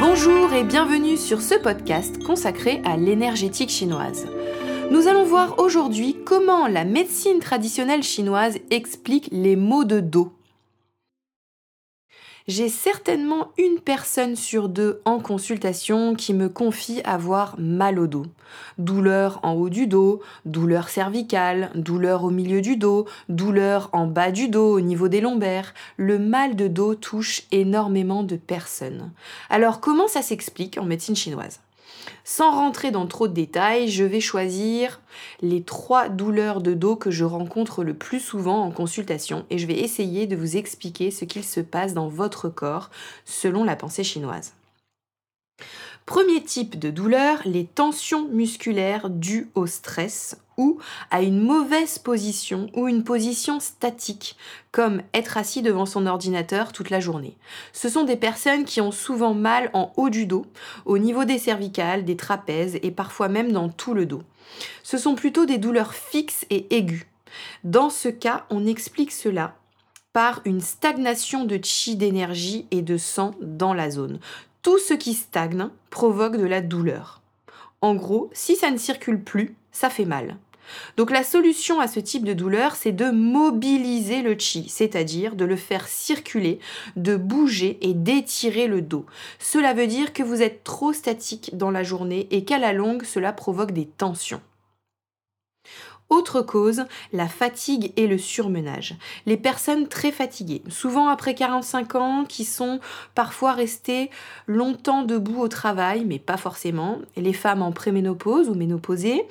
Bonjour et bienvenue sur ce podcast consacré à l'énergétique chinoise. Nous allons voir aujourd'hui comment la médecine traditionnelle chinoise explique les maux de dos j'ai certainement une personne sur deux en consultation qui me confie avoir mal au dos. Douleur en haut du dos, douleur cervicale, douleur au milieu du dos, douleur en bas du dos au niveau des lombaires. Le mal de dos touche énormément de personnes. Alors comment ça s'explique en médecine chinoise? Sans rentrer dans trop de détails, je vais choisir les trois douleurs de dos que je rencontre le plus souvent en consultation et je vais essayer de vous expliquer ce qu'il se passe dans votre corps selon la pensée chinoise. Premier type de douleur, les tensions musculaires dues au stress ou à une mauvaise position ou une position statique, comme être assis devant son ordinateur toute la journée. Ce sont des personnes qui ont souvent mal en haut du dos, au niveau des cervicales, des trapèzes et parfois même dans tout le dos. Ce sont plutôt des douleurs fixes et aiguës. Dans ce cas, on explique cela par une stagnation de chi d'énergie et de sang dans la zone. Tout ce qui stagne provoque de la douleur. En gros, si ça ne circule plus, ça fait mal. Donc la solution à ce type de douleur, c'est de mobiliser le chi, c'est-à-dire de le faire circuler, de bouger et d'étirer le dos. Cela veut dire que vous êtes trop statique dans la journée et qu'à la longue, cela provoque des tensions. Autre cause, la fatigue et le surmenage. Les personnes très fatiguées, souvent après 45 ans, qui sont parfois restées longtemps debout au travail, mais pas forcément. Les femmes en préménopause ou ménopausées,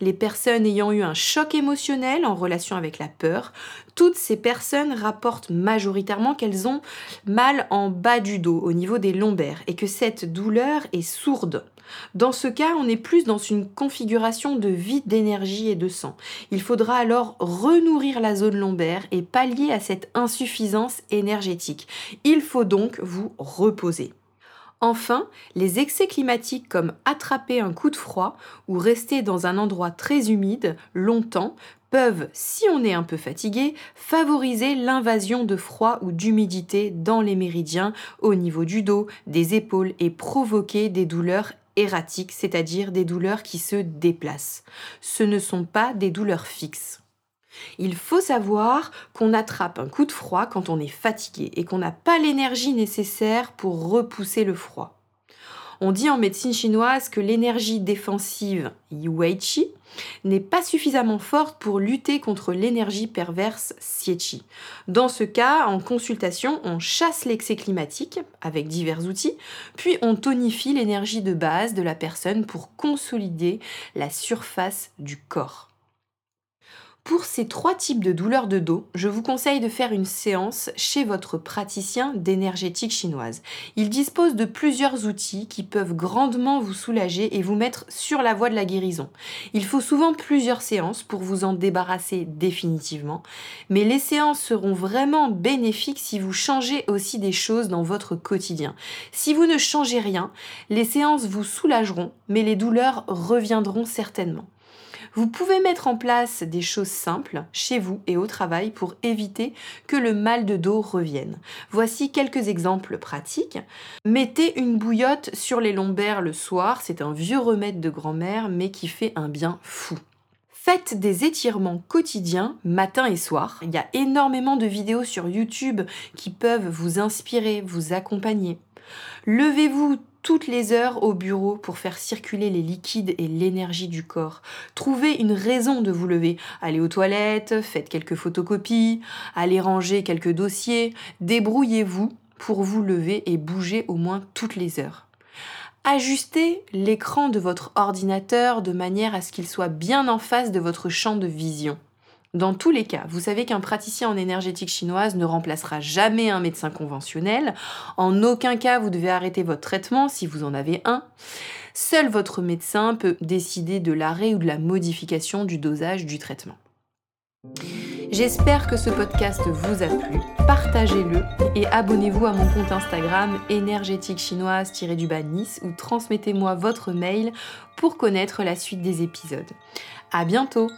les personnes ayant eu un choc émotionnel en relation avec la peur. Toutes ces personnes rapportent majoritairement qu'elles ont mal en bas du dos, au niveau des lombaires, et que cette douleur est sourde. Dans ce cas, on est plus dans une configuration de vide d'énergie et de sang. Il faudra alors renourrir la zone lombaire et pallier à cette insuffisance énergétique. Il faut donc vous reposer. Enfin, les excès climatiques comme attraper un coup de froid ou rester dans un endroit très humide longtemps peuvent, si on est un peu fatigué, favoriser l'invasion de froid ou d'humidité dans les méridiens au niveau du dos, des épaules et provoquer des douleurs erratiques, c'est-à-dire des douleurs qui se déplacent. Ce ne sont pas des douleurs fixes. Il faut savoir qu'on attrape un coup de froid quand on est fatigué et qu'on n'a pas l'énergie nécessaire pour repousser le froid. On dit en médecine chinoise que l'énergie défensive Yuei-Chi n'est pas suffisamment forte pour lutter contre l'énergie perverse Xie-Chi. Dans ce cas, en consultation, on chasse l'excès climatique avec divers outils, puis on tonifie l'énergie de base de la personne pour consolider la surface du corps. Pour ces trois types de douleurs de dos, je vous conseille de faire une séance chez votre praticien d'énergétique chinoise. Il dispose de plusieurs outils qui peuvent grandement vous soulager et vous mettre sur la voie de la guérison. Il faut souvent plusieurs séances pour vous en débarrasser définitivement, mais les séances seront vraiment bénéfiques si vous changez aussi des choses dans votre quotidien. Si vous ne changez rien, les séances vous soulageront, mais les douleurs reviendront certainement. Vous pouvez mettre en place des choses simples chez vous et au travail pour éviter que le mal de dos revienne. Voici quelques exemples pratiques. Mettez une bouillotte sur les lombaires le soir, c'est un vieux remède de grand-mère mais qui fait un bien fou. Faites des étirements quotidiens, matin et soir. Il y a énormément de vidéos sur YouTube qui peuvent vous inspirer, vous accompagner. Levez-vous toutes les heures au bureau pour faire circuler les liquides et l'énergie du corps. Trouvez une raison de vous lever. Allez aux toilettes, faites quelques photocopies, allez ranger quelques dossiers, débrouillez-vous pour vous lever et bouger au moins toutes les heures. Ajustez l'écran de votre ordinateur de manière à ce qu'il soit bien en face de votre champ de vision. Dans tous les cas, vous savez qu'un praticien en énergétique chinoise ne remplacera jamais un médecin conventionnel. En aucun cas, vous devez arrêter votre traitement si vous en avez un. Seul votre médecin peut décider de l'arrêt ou de la modification du dosage du traitement. J'espère que ce podcast vous a plu. Partagez-le et abonnez-vous à mon compte Instagram énergétique chinoise-du-bas Nice ou transmettez-moi votre mail pour connaître la suite des épisodes. À bientôt!